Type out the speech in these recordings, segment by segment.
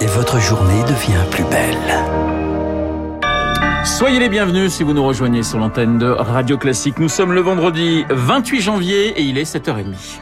et votre journée devient plus belle. Soyez les bienvenus si vous nous rejoignez sur l'antenne de Radio Classique. Nous sommes le vendredi 28 janvier et il est 7h30.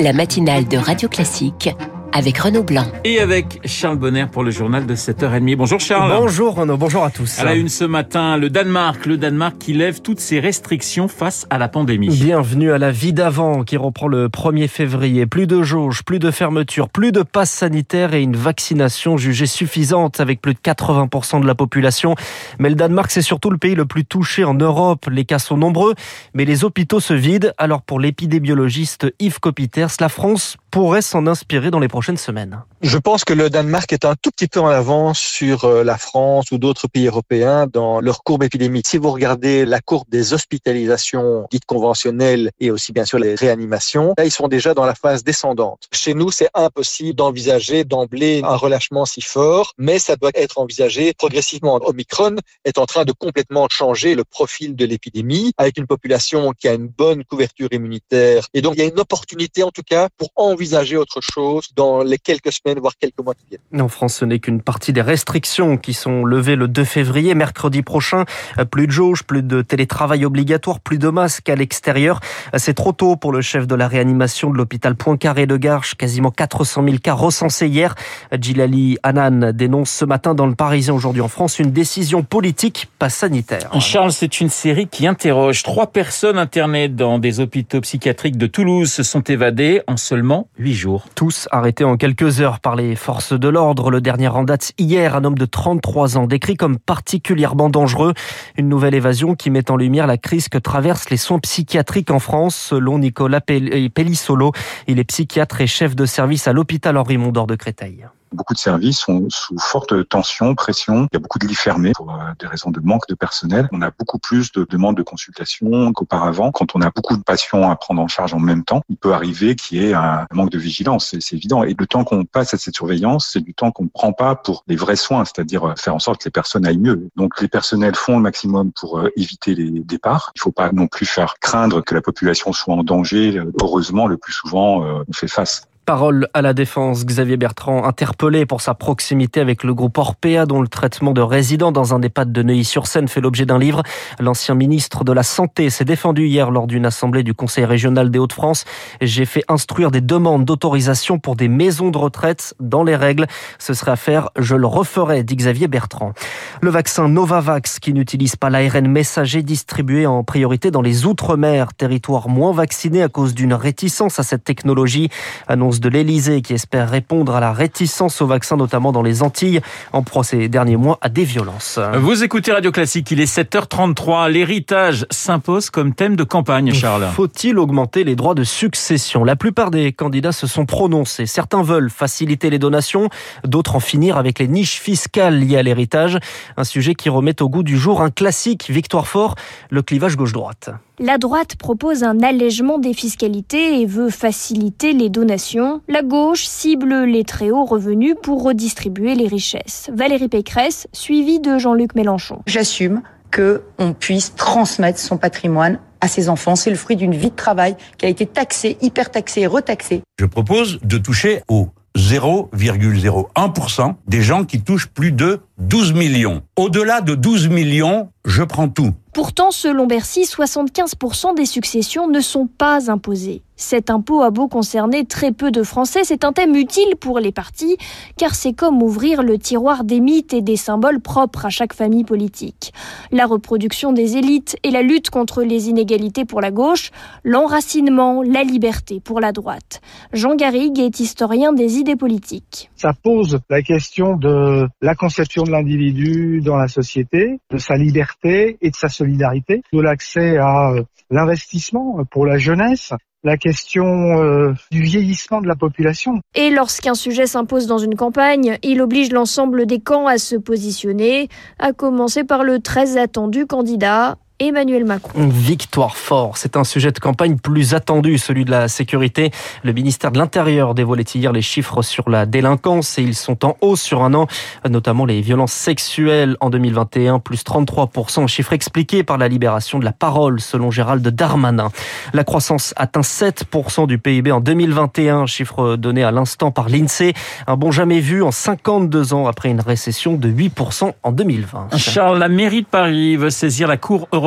La matinale de Radio Classique avec Renaud Blanc. Et avec Charles Bonner pour le journal de 7h30. Bonjour Charles. Bonjour Renaud, bonjour à tous. À la une ce matin, le Danemark, le Danemark qui lève toutes ses restrictions face à la pandémie. Bienvenue à la vie d'avant qui reprend le 1er février. Plus de jauges, plus de fermetures, plus de passes sanitaires et une vaccination jugée suffisante avec plus de 80% de la population. Mais le Danemark, c'est surtout le pays le plus touché en Europe. Les cas sont nombreux, mais les hôpitaux se vident. Alors pour l'épidémiologiste Yves Copiters, la France pourrait s'en inspirer dans les prochaines semaines Je pense que le Danemark est un tout petit peu en avance sur euh, la France ou d'autres pays européens dans leur courbe épidémique. Si vous regardez la courbe des hospitalisations dites conventionnelles et aussi bien sûr les réanimations, là ils sont déjà dans la phase descendante. Chez nous, c'est impossible d'envisager d'emblée un relâchement si fort, mais ça doit être envisagé progressivement. Omicron est en train de complètement changer le profil de l'épidémie avec une population qui a une bonne couverture immunitaire. Et donc il y a une opportunité en tout cas pour envisager envisager autre chose dans les quelques semaines, voire quelques mois qui viennent. En France, ce n'est qu'une partie des restrictions qui sont levées le 2 février, mercredi prochain. Plus de jauge, plus de télétravail obligatoire, plus de masques à l'extérieur. C'est trop tôt pour le chef de la réanimation de l'hôpital Poincaré de Garches. Quasiment 400 000 cas recensés hier. Djilali Hanan dénonce ce matin dans le Parisien aujourd'hui en France une décision politique, pas sanitaire. Charles, c'est une série qui interroge. Trois personnes internées dans des hôpitaux psychiatriques de Toulouse se sont évadées en seulement huit jours. Tous arrêtés en quelques heures par les forces de l'ordre. Le dernier en date hier, un homme de 33 ans décrit comme particulièrement dangereux. Une nouvelle évasion qui met en lumière la crise que traversent les soins psychiatriques en France, selon Nicolas Pellissolo. Il est psychiatre et chef de service à l'hôpital Henri Mondor de Créteil. Beaucoup de services sont sous forte tension, pression. Il y a beaucoup de lits fermés pour euh, des raisons de manque de personnel. On a beaucoup plus de demandes de consultation qu'auparavant. Quand on a beaucoup de patients à prendre en charge en même temps, il peut arriver qu'il y ait un manque de vigilance. C'est évident. Et le temps qu'on passe à cette surveillance, c'est du temps qu'on ne prend pas pour les vrais soins, c'est-à-dire euh, faire en sorte que les personnes aillent mieux. Donc les personnels font le maximum pour euh, éviter les départs. Il ne faut pas non plus faire craindre que la population soit en danger. Heureusement, le plus souvent, on fait face. Parole à la défense, Xavier Bertrand, interpellé pour sa proximité avec le groupe Orpea, dont le traitement de résidents dans un EHPAD de Neuilly-sur-Seine fait l'objet d'un livre. L'ancien ministre de la Santé s'est défendu hier lors d'une assemblée du Conseil régional des Hauts-de-France. J'ai fait instruire des demandes d'autorisation pour des maisons de retraite dans les règles. Ce serait à faire, je le referai, dit Xavier Bertrand. Le vaccin Novavax, qui n'utilise pas l'ARN messager, distribué en priorité dans les Outre-mer, territoire moins vacciné à cause d'une réticence à cette technologie, annonce de l'Elysée qui espère répondre à la réticence au vaccin, notamment dans les Antilles, en procès derniers mois à des violences. Vous écoutez Radio Classique, il est 7h33. L'héritage s'impose comme thème de campagne, Charles. Faut-il augmenter les droits de succession? La plupart des candidats se sont prononcés. Certains veulent faciliter les donations, d'autres en finir avec les niches fiscales liées à l'héritage. Un sujet qui remet au goût du jour un classique, Victoire Fort, le clivage gauche-droite. La droite propose un allègement des fiscalités et veut faciliter les donations. La gauche cible les très hauts revenus pour redistribuer les richesses. Valérie Pécresse, suivie de Jean-Luc Mélenchon. J'assume que on puisse transmettre son patrimoine à ses enfants. C'est le fruit d'une vie de travail qui a été taxée, hyper taxée et retaxée. Je propose de toucher au 0,01% des gens qui touchent plus de 12 millions. Au-delà de 12 millions, je prends tout. Pourtant, selon Bercy, 75% des successions ne sont pas imposées. Cet impôt a beau concerner très peu de Français, c'est un thème utile pour les partis, car c'est comme ouvrir le tiroir des mythes et des symboles propres à chaque famille politique. La reproduction des élites et la lutte contre les inégalités pour la gauche, l'enracinement, la liberté pour la droite. Jean Garrigue est historien des idées politiques. Ça pose la question de la conception de l'individu dans la société, de sa liberté et de sa solidarité, de l'accès à euh, l'investissement pour la jeunesse, la question euh, du vieillissement de la population. Et lorsqu'un sujet s'impose dans une campagne, il oblige l'ensemble des camps à se positionner, à commencer par le très attendu candidat Emmanuel Macron. Victoire fort, c'est un sujet de campagne plus attendu, celui de la sécurité. Le ministère de l'Intérieur dévoilait hier les chiffres sur la délinquance et ils sont en hausse sur un an, notamment les violences sexuelles en 2021, plus 33%, chiffre expliqué par la libération de la parole selon Gérald Darmanin. La croissance atteint 7% du PIB en 2021, chiffre donné à l'instant par l'INSEE, un bon jamais vu en 52 ans après une récession de 8% en 2020. Charles, la mairie de Paris veut saisir la Cour européenne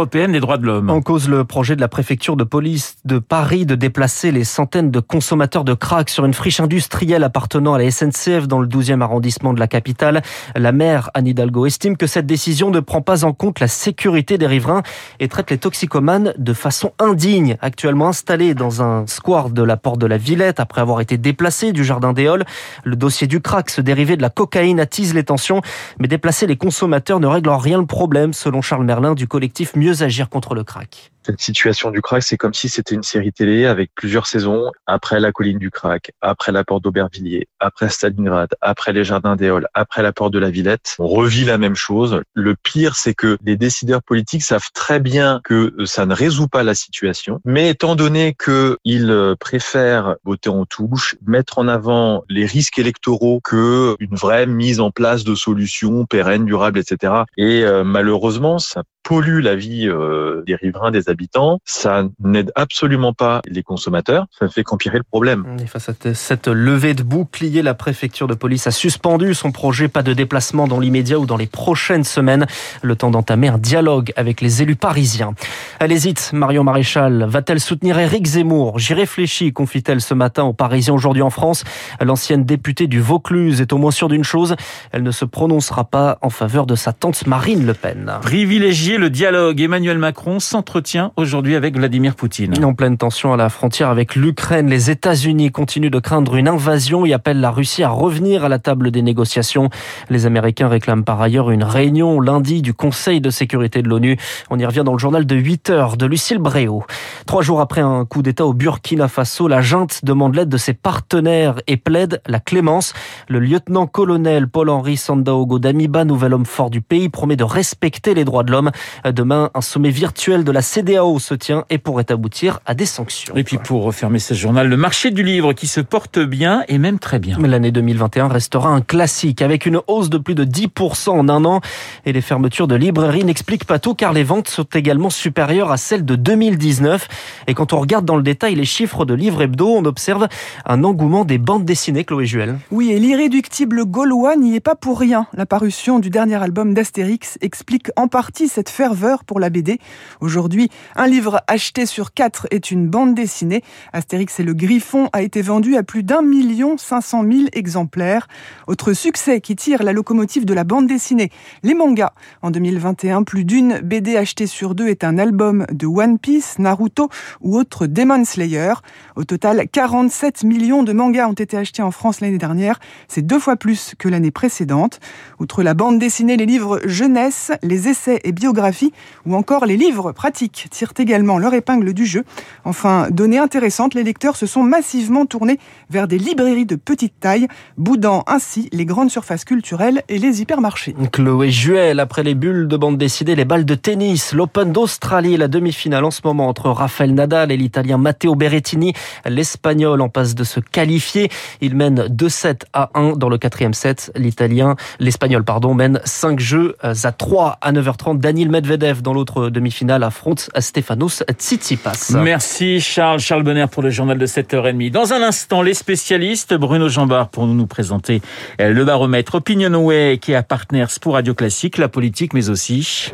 En cause le projet de la préfecture de police de Paris de déplacer les centaines de consommateurs de crack sur une friche industrielle appartenant à la SNCF dans le 12e arrondissement de la capitale. La maire Anne Hidalgo estime que cette décision ne prend pas en compte la sécurité des riverains et traite les toxicomanes de façon indigne. Actuellement installés dans un square de la porte de la Villette après avoir été déplacés du jardin des Halles, le dossier du crack, se dérivé de la cocaïne, attise les tensions. Mais déplacer les consommateurs ne règle en rien le problème, selon Charles Merlin du collectif Mieux Agir contre le crack. Cette situation du crack, c'est comme si c'était une série télé avec plusieurs saisons. Après la colline du crack, après la porte d'Aubervilliers, après Stalingrad, après les jardins d'Éole, après la porte de la Villette. On revit la même chose. Le pire, c'est que les décideurs politiques savent très bien que ça ne résout pas la situation. Mais étant donné qu'ils préfèrent voter en touche, mettre en avant les risques électoraux que une vraie mise en place de solutions pérennes, durables, etc. Et euh, malheureusement, ça pollue la vie euh, des riverains, des habitants. Ça n'aide absolument pas les consommateurs. Ça ne fait qu'empirer le problème. Et face à cette levée de bouclier, la préfecture de police a suspendu son projet. Pas de déplacement dans l'immédiat ou dans les prochaines semaines. Le temps d'entamer un dialogue avec les élus parisiens. Elle hésite. Marion Maréchal va-t-elle soutenir Éric Zemmour? J'y réfléchis, confie-t-elle ce matin aux Parisiens aujourd'hui en France. L'ancienne députée du Vaucluse est au moins sûre d'une chose. Elle ne se prononcera pas en faveur de sa tante Marine Le Pen. Privilégier le dialogue, Emmanuel Macron s'entretient aujourd'hui avec Vladimir Poutine. En pleine tension à la frontière avec l'Ukraine, les États-Unis continuent de craindre une invasion et appellent la Russie à revenir à la table des négociations. Les Américains réclament par ailleurs une réunion lundi du Conseil de sécurité de l'ONU. On y revient dans le journal de 8 heures de Lucille Bréau. Trois jours après un coup d'État au Burkina Faso, la junte demande l'aide de ses partenaires et plaide la clémence. Le lieutenant-colonel Paul-Henri Sandaogo Damiba, nouvel homme fort du pays, promet de respecter les droits de l'homme. Demain, un sommet virtuel de la CDAO se tient et pourrait aboutir à des sanctions. Et puis pour refermer ce journal, le marché du livre qui se porte bien et même très bien. L'année 2021 restera un classique avec une hausse de plus de 10% en un an et les fermetures de librairies n'expliquent pas tout car les ventes sont également supérieures à celles de 2019. Et quand on regarde dans le détail les chiffres de livres hebdo, on observe un engouement des bandes dessinées, Chloé Juel. Oui, et l'irréductible gaulois n'y est pas pour rien. La parution du dernier album d'Astérix explique en partie cette ferveur pour la BD. Aujourd'hui, un livre acheté sur quatre est une bande dessinée. Astérix et le Griffon a été vendu à plus d'un million cinq cent mille exemplaires. Autre succès qui tire la locomotive de la bande dessinée, les mangas. En 2021, plus d'une BD achetée sur deux est un album de One Piece, Naruto ou autre Demon Slayer. Au total, 47 millions de mangas ont été achetés en France l'année dernière. C'est deux fois plus que l'année précédente. Outre la bande dessinée, les livres jeunesse, les essais et biographies ou encore les livres pratiques tirent également leur épingle du jeu. Enfin, donnée intéressante, les lecteurs se sont massivement tournés vers des librairies de petite taille, boudant ainsi les grandes surfaces culturelles et les hypermarchés. Chloé Juel, après les bulles de bande dessinée, les balles de tennis, l'Open d'Australie, la demi-finale en ce moment entre Rafael Nadal et l'Italien Matteo Berrettini. L'Espagnol en passe de se qualifier. Il mène 2-7 à 1 dans le quatrième set. L'Italien, l'Espagnol, pardon, mène 5 jeux à 3 à 9h30. Daniel Medvedev dans l'autre demi-finale affronte Stefanos Tsitsipas. Merci Charles. Charles Bonner pour le journal de 7h30. Dans un instant, les spécialistes, Bruno Jambard pour nous présenter le baromètre Opinionway qui est partenaire pour Radio Classique, la politique mais aussi...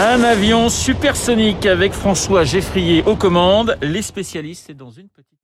Un avion supersonique avec François Geffrier aux commandes. Les spécialistes, c'est dans une petite...